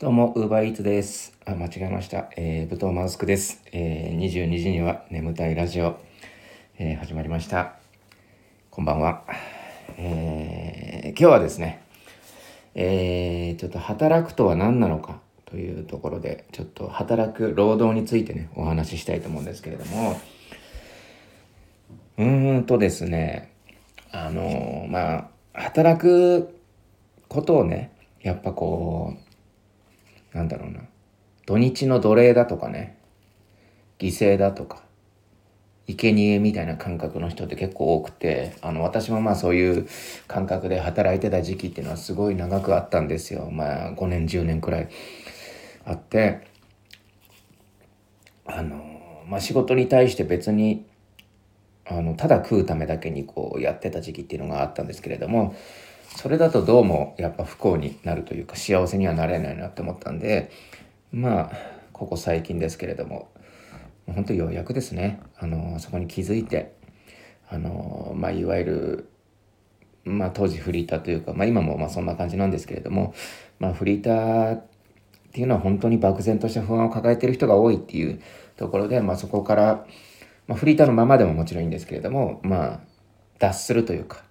どうも、ウーバーイーツです。あ、間違えました。えー、武藤マウスクです。えー、22時には眠たいラジオ、えー始まりました。こんばんは。えー、今日はですね、えー、ちょっと働くとは何なのかというところで、ちょっと働く労働についてね、お話ししたいと思うんですけれども、うーんとですね、あのまあ、働くことをね、やっぱこう、なんだろうな、土日の奴隷だとかね、犠牲だとか、生贄みたいな感覚の人って結構多くて、あの、私もまあそういう感覚で働いてた時期っていうのはすごい長くあったんですよ。まあ5年、10年くらいあって、あの、まあ仕事に対して別に、あの、ただ食うためだけにこうやってた時期っていうのがあったんですけれども、それだとどうもやっぱ不幸になるというか幸せにはなれないなって思ったんでまあここ最近ですけれども本当ようやくですねあのそこに気づいてあのまあいわゆるまあ当時フリーターというか、まあ、今もまあそんな感じなんですけれども、まあ、フリーターっていうのは本当に漠然とした不安を抱えている人が多いっていうところで、まあ、そこから、まあ、フリーターのままでももちろんいいんですけれどもまあ脱するというか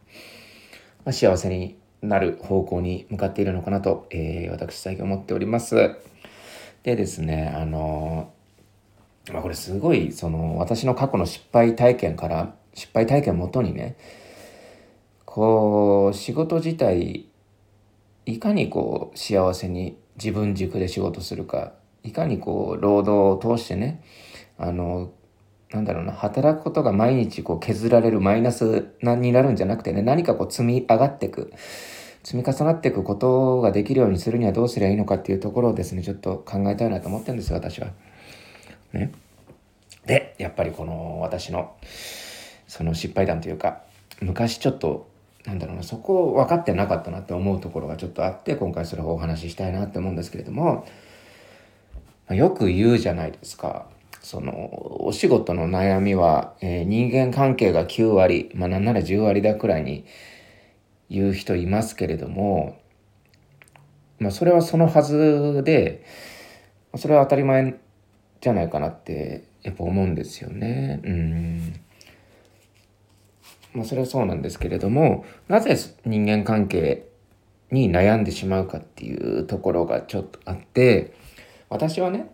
まあ、幸せになる方向に向かっているのかなと、えー私最近思っております。でですね、あのーまあ、これすごい、その、私の過去の失敗体験から、失敗体験をもとにね、こう、仕事自体、いかにこう、幸せに自分軸で仕事するか、いかにこう、労働を通してね、あの、なんだろうな、働くことが毎日こう削られるマイナスになるんじゃなくてね、何かこう積み上がっていく、積み重なっていくことができるようにするにはどうすればいいのかっていうところをですね、ちょっと考えたいなと思ってるんですよ、私は。ね。で、やっぱりこの私の、その失敗談というか、昔ちょっと、なんだろうな、そこを分かってなかったなって思うところがちょっとあって、今回それをお話ししたいなって思うんですけれども、よく言うじゃないですか。その、お仕事の悩みは、えー人間関係が9割、まあなんなら10割だくらいに言う人いますけれども、まあそれはそのはずで、それは当たり前じゃないかなって、やっぱ思うんですよね。うん。まあそれはそうなんですけれども、なぜ人間関係に悩んでしまうかっていうところがちょっとあって、私はね、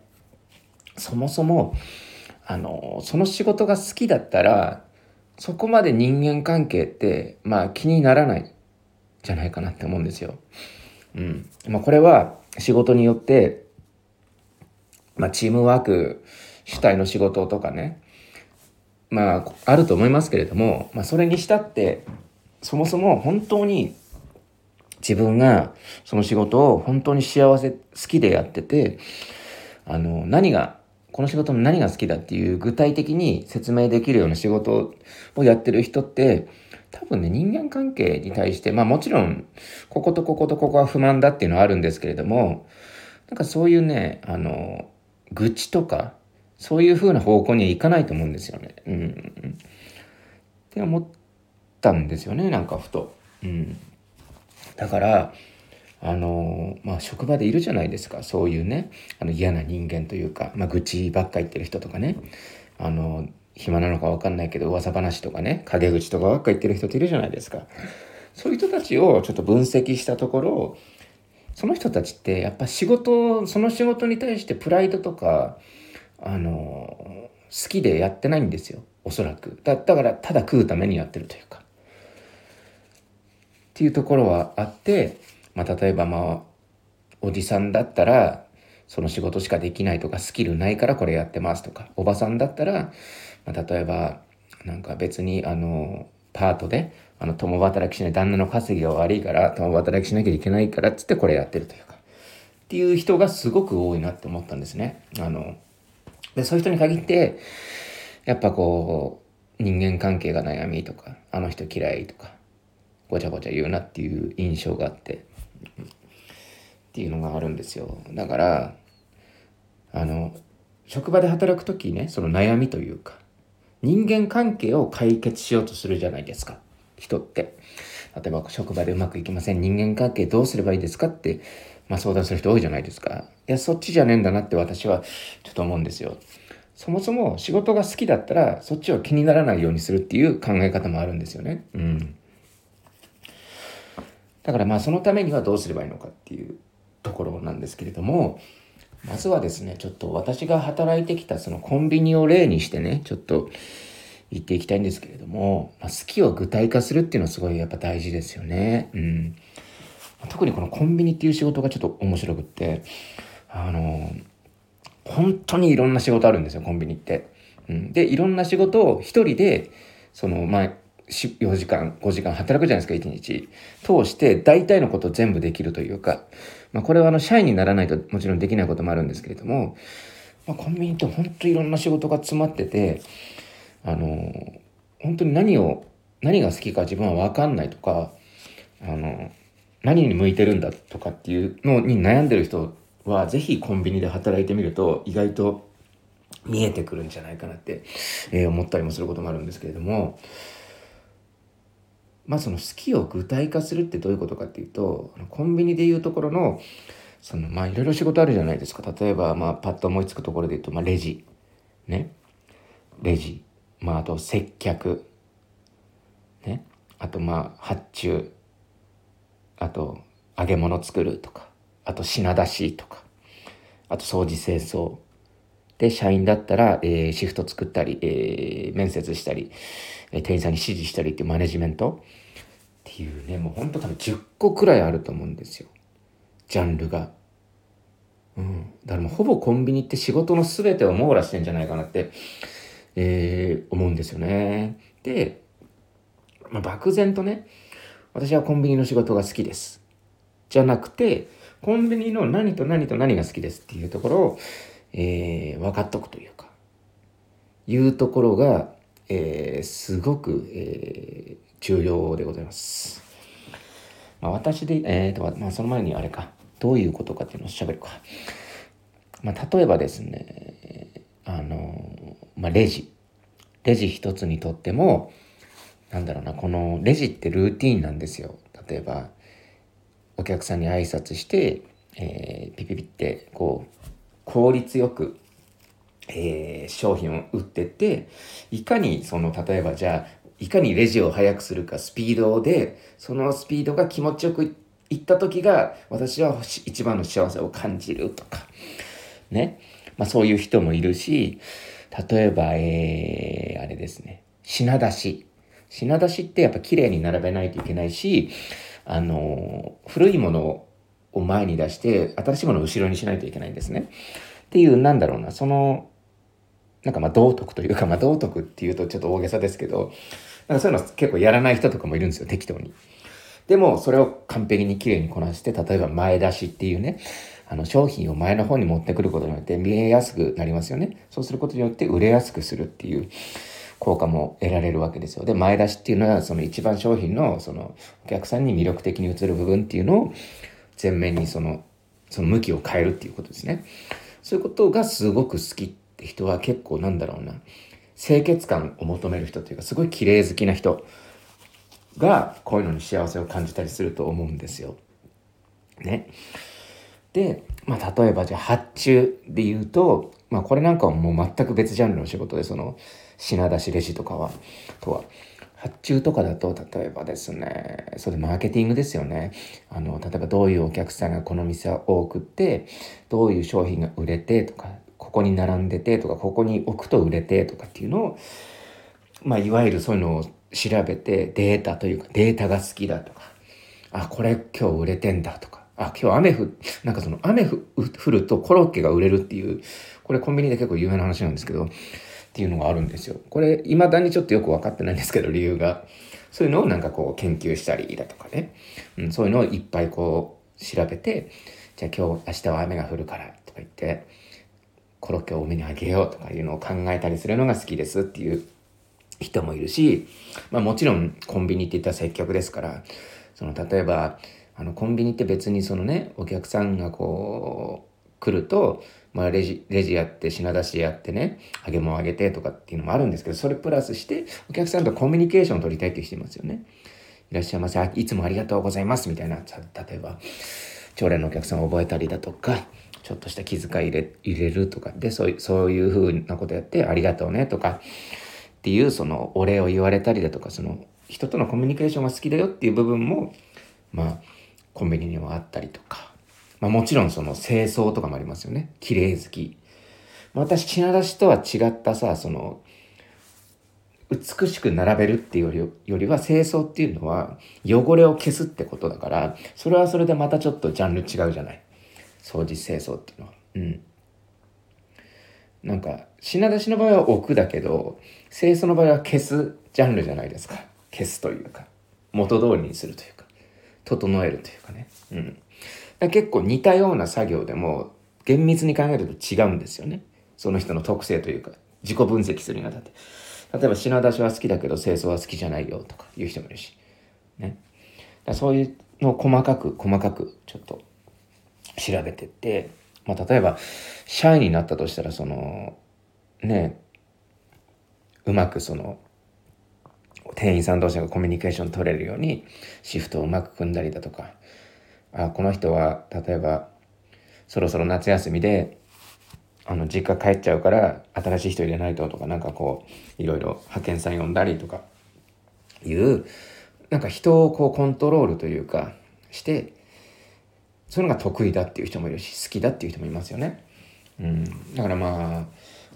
そもそも、あの、その仕事が好きだったら、そこまで人間関係って、まあ気にならないじゃないかなって思うんですよ。うん。まあこれは仕事によって、まあチームワーク主体の仕事とかね、まああると思いますけれども、まあそれにしたって、そもそも本当に自分がその仕事を本当に幸せ、好きでやってて、あの、何が、この仕事の何が好きだっていう具体的に説明できるような仕事をやってる人って、多分ね、人間関係に対して、まあもちろん、こことこことここは不満だっていうのはあるんですけれども、なんかそういうね、あの、愚痴とか、そういう風な方向にはいかないと思うんですよね。うん。って思ったんですよね、なんかふと。うん。だから、あのまあ職場でいるじゃないですか。そういうねあの嫌な人間というか、まあ、愚痴ばっか言ってる人とかね。あの暇なのか分かんないけど噂話とかね陰口とかばっか言ってる人っているじゃないですか。そういう人たちをちょっと分析したところその人たちってやっぱ仕事その仕事に対してプライドとかあの好きでやってないんですよ。おそらく。だだからただ食うためにやってるというか。っていうところはあってまあ、例えばまあおじさんだったらその仕事しかできないとかスキルないからこれやってますとかおばさんだったら、まあ、例えばなんか別にあのパートであの共働きしない旦那の稼ぎが悪いから共働きしなきゃいけないからっつってこれやってるというかっていう人がすごく多いなって思ったんですね。あのでそういう人に限ってやっぱこう人間関係が悩みとかあの人嫌いとかごちゃごちゃ言うなっていう印象があってっていうのがあるんですよだからあの職場で働く時ねその悩みというか人間関係を解決しようとするじゃないですか人って例えば職場でうまくいきません。人間関係どうすればいいですかって、まあ相談する人多いじゃないですか。いや、そっちじゃねえんだなって私はちょっと思うんですよ。そもそも仕事が好きだったらそっちを気にならないようにするっていう考え方もあるんですよね。うん。だからまあそのためにはどうすればいいのかっていうところなんですけれども、まずはですね、ちょっと私が働いてきたそのコンビニを例にしてね、ちょっと言っていきたいんですけれども、まあ、好きを具体化するっていうのはすごいやっぱ大事ですよね。うん。特にこのコンビニっていう仕事がちょっと面白くって、あの、本当にいろんな仕事あるんですよ、コンビニって。うん、で、いろんな仕事を一人で、その、まあ、4時間、5時間働くじゃないですか、1日。通して、大体のこと全部できるというか、まあ、これはあの、社員にならないともちろんできないこともあるんですけれども、まあ、コンビニって本当いろんな仕事が詰まってて、あの、本当に何を、何が好きか自分は分かんないとか、あの、何に向いてるんだとかっていうのに悩んでる人は、ぜひコンビニで働いてみると、意外と見えてくるんじゃないかなって、えー、思ったりもすることもあるんですけれども、まあその好きを具体化するってどういうことかっていうと、コンビニでいうところの、そのまあいろいろ仕事あるじゃないですか。例えばまあパッと思いつくところで言うと、まあレジ。ね。レジ。まあ、あと接客、ね、あとまあ発注、あと揚げ物作るとか、あと品出しとか、あと掃除清掃。で、社員だったら、えー、シフト作ったり、えー、面接したり、えー、店員さんに指示したりっていうマネジメントっていうね、もうほんと多分10個くらいあると思うんですよ。ジャンルが。うん。だからもうほぼコンビニって仕事の全てを網羅してんじゃないかなってえー、思うんですよね。で、まあ、漠然とね、私はコンビニの仕事が好きです。じゃなくて、コンビニの何と何と何が好きですっていうところを、えー、分かっとくというか、いうところが、えー、すごく、えー、重要でございます。まあ、私で、えーと、まあ、その前にあれか、どういうことかっていうのを喋るか。まあ、例えばですね、あの、まあ、レジ。レジ一つにとっても、なんだろうな、このレジってルーティンなんですよ。例えば、お客さんに挨拶して、えー、ピピピって、こう、効率よく、えー、商品を売ってって、いかにその、例えばじゃあ、いかにレジを速くするか、スピードで、そのスピードが気持ちよくいった時が、私は一番の幸せを感じるとか、ね。まあそういう人もいるし、例えば、えー、あれですね、品出し。品出しってやっぱ綺麗に並べないといけないし、あの、古いものをを前に出して、新しいものを後ろにしないといけないんですね。っていう、なんだろうな、その、なんかまあ道徳というか、まあ道徳っていうとちょっと大げさですけど、なんかそういうの結構やらない人とかもいるんですよ、適当に。でも、それを完璧に綺麗にこなして、例えば前出しっていうね、あの商品を前の方に持ってくることによって見えやすくなりますよね。そうすることによって売れやすくするっていう効果も得られるわけですよ。で、前出しっていうのはその一番商品のそのお客さんに魅力的に映る部分っていうのを前面にそのその向きを変えるっていうことですね。そういうことがすごく好きって人は結構なんだろうな清潔感を求める人っていうかすごい綺麗好きな人がこういうのに幸せを感じたりすると思うんですよ。ね。で、まあ、例えばじゃあ発注で言うと、まあ、これなんかはもう全く別ジャンルの仕事で、その、品出しレジとかは、とは。発注とかだと、例えばですね、それマーケティングですよね。あの、例えばどういうお客さんがこの店は多くて、どういう商品が売れてとか、ここに並んでてとか、ここに置くと売れてとかっていうのを、まあ、いわゆるそういうのを調べて、データというか、データが好きだとか、あ、これ今日売れてんだとか、あ、今日雨降、なんかその雨降るとコロッケが売れるっていう、これコンビニで結構有名な話なんですけど、っていうのがあるんですよ。これ、未だにちょっとよく分かってないんですけど、理由が。そういうのをなんかこう研究したりだとかね。うん、そういうのをいっぱいこう調べて、じゃあ今日、明日は雨が降るからとか言って、コロッケを多めにあげようとかいうのを考えたりするのが好きですっていう人もいるし、まあもちろんコンビニって言ったら接客ですから、その例えば、あの、コンビニって別にそのね、お客さんがこう、来ると、まあ、レジ、レジやって、品出しやってね、揚げ物あげてとかっていうのもあるんですけど、それプラスして、お客さんとコミュニケーションを取りたいって人いますよね。いらっしゃいませ。いつもありがとうございます。みたいな、例えば、常連のお客さんを覚えたりだとか、ちょっとした気遣い入れ入れるとか、で、そういう、そういうふうなことやって、ありがとうねとか、っていう、その、お礼を言われたりだとか、その、人とのコミュニケーションが好きだよっていう部分も、まあ、コンビニにはあったりとか、まあもちろんその清掃とかもありますよね。綺麗好き。私、品出しとは違ったさ、その、美しく並べるっていうよりよりは清掃っていうのは汚れを消すってことだからそれはそれでまたちょっとジャンル違うじゃない。掃除清掃っていうのは。うん。なんか品出しの場合は置くだけど清掃の場合は消すジャンルじゃないですか。消すというか。元通りにするというか。整えるというかね。うん。結構似たような作業でも厳密に考えると違うんですよねその人の特性というか自己分析するにあたって例えば品出しは好きだけど清掃は好きじゃないよとか言う人もいるし。ね。だそういうのを細かく細かくちょっと調べてって、まあ例えば社員になったとしたらそのね、うまくその店員さん同士がコミュニケーション取れるようにシフトをうまく組んだりだとか、あ、この人は例えばそろそろ夏休みであの実家帰っちゃうから新しい人入れないととかなんかこういろいろ派遣さん呼んだりとかいうなんか人をこうコントロールというかしてそういうのが得意だっていう人もいるし好きだっていう人もいますよね。うん、だからまあ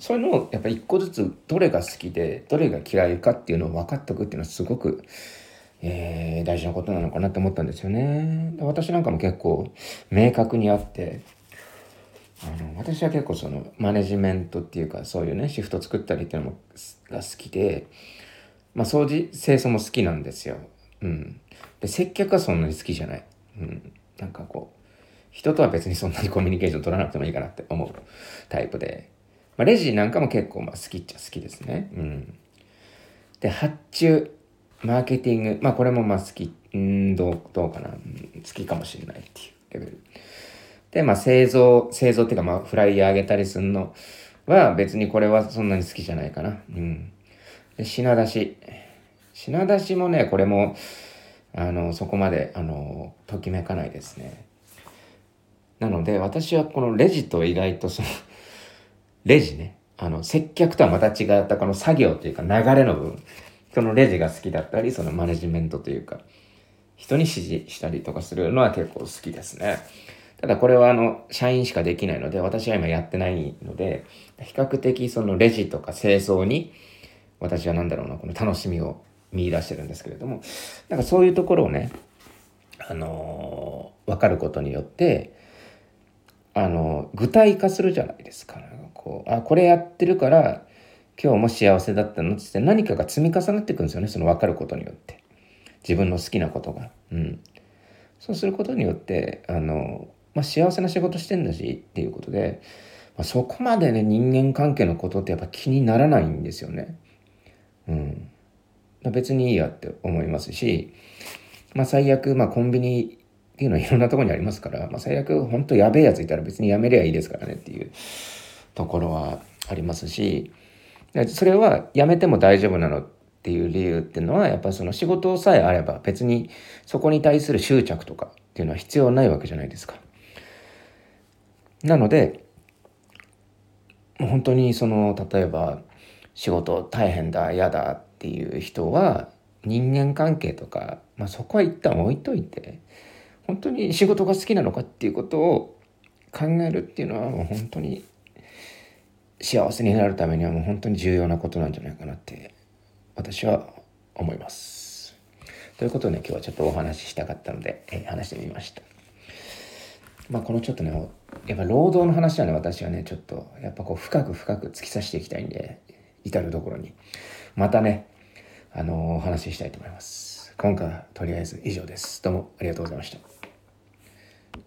そういうのをやっぱ一個ずつどれが好きでどれが嫌いかっていうのを分かっておくっていうのはすごく、えー、大事なことなのかなって思ったんですよね。私なんかも結構明確にあってあの私は結構そのマネジメントっていうかそういうねシフト作ったりっていうのもが好きで、まあ、掃除清掃も好きなんですよ。うん、で接客はそんなに好きじゃない。うん、なんかこう人とは別にそんなにコミュニケーション取らなくてもいいかなって思うタイプで、まあ、レジなんかも結構まあ好きっちゃ好きですね。うん、で発注マーケティングまあこれもまあ好きうんどうどうかな、うん、好きかもしれないっていうレベル。で、まあ製造、製造っていうかまあフライヤーあげたりするのは別にこれはそんなに好きじゃないかな。うん。で、品出し。品出しもね、これも、あの、そこまで、あの、ときめかないですね。なので、私はこのレジと意外とそのレジね、あの、接客とはまた違ったこの作業というか流れの部分、そのレジが好きだったり、そのマネジメントというか、人に指示したりとかするのは結構好きですね。ただこれはあの、社員しかできないので、私は今やってないので、比較的そのレジとか清掃に、私は何だろうな、この楽しみを見出してるんですけれども、なんかそういうところをね、あのー、分かることによって、あのー、具体化するじゃないですか。こう、あ、これやってるから、今日も幸せだったの？って何かが積み重なっていくんですよね、その分かることによって。自分の好きなことが。うん。そうすることによって、あのまあ、幸せな仕事してんだしっていうことで、まあ、そこまでね人間関係のことってやっぱ気にならないんですよね。うん、別にいいやって思いますし、まあ、最悪、まあ、コンビニっていうのはいろんなとこにありますから、まあ、最悪本当やべえやついたら別にやめりゃいいですからねっていうところはありますしそれはやめても大丈夫なのっていう理由っていうのはやっぱその仕事さえあれば別にそこに対する執着とかっていうのは必要ないわけじゃないですか。なので、もう本当にその、例えば、仕事大変だ、嫌だっていう人は、人間関係とか、まあそこは一旦置いといて、本当に仕事が好きなのかっていうことを考えるっていうのはもう本当に幸せになるためにはもう本当に重要なことなんじゃないかなって私は思います。ということで、ね、今日はちょっとお話ししたかったので、えー、話してみました。まあこのちょっとね、やっぱ労働の話はね、私はね、ちょっと、やっぱこう深く深く突き刺していきたいんで、至るところに。またね、あのー、お話ししたいと思います。今回はとりあえず以上です。どうもありがとうございました。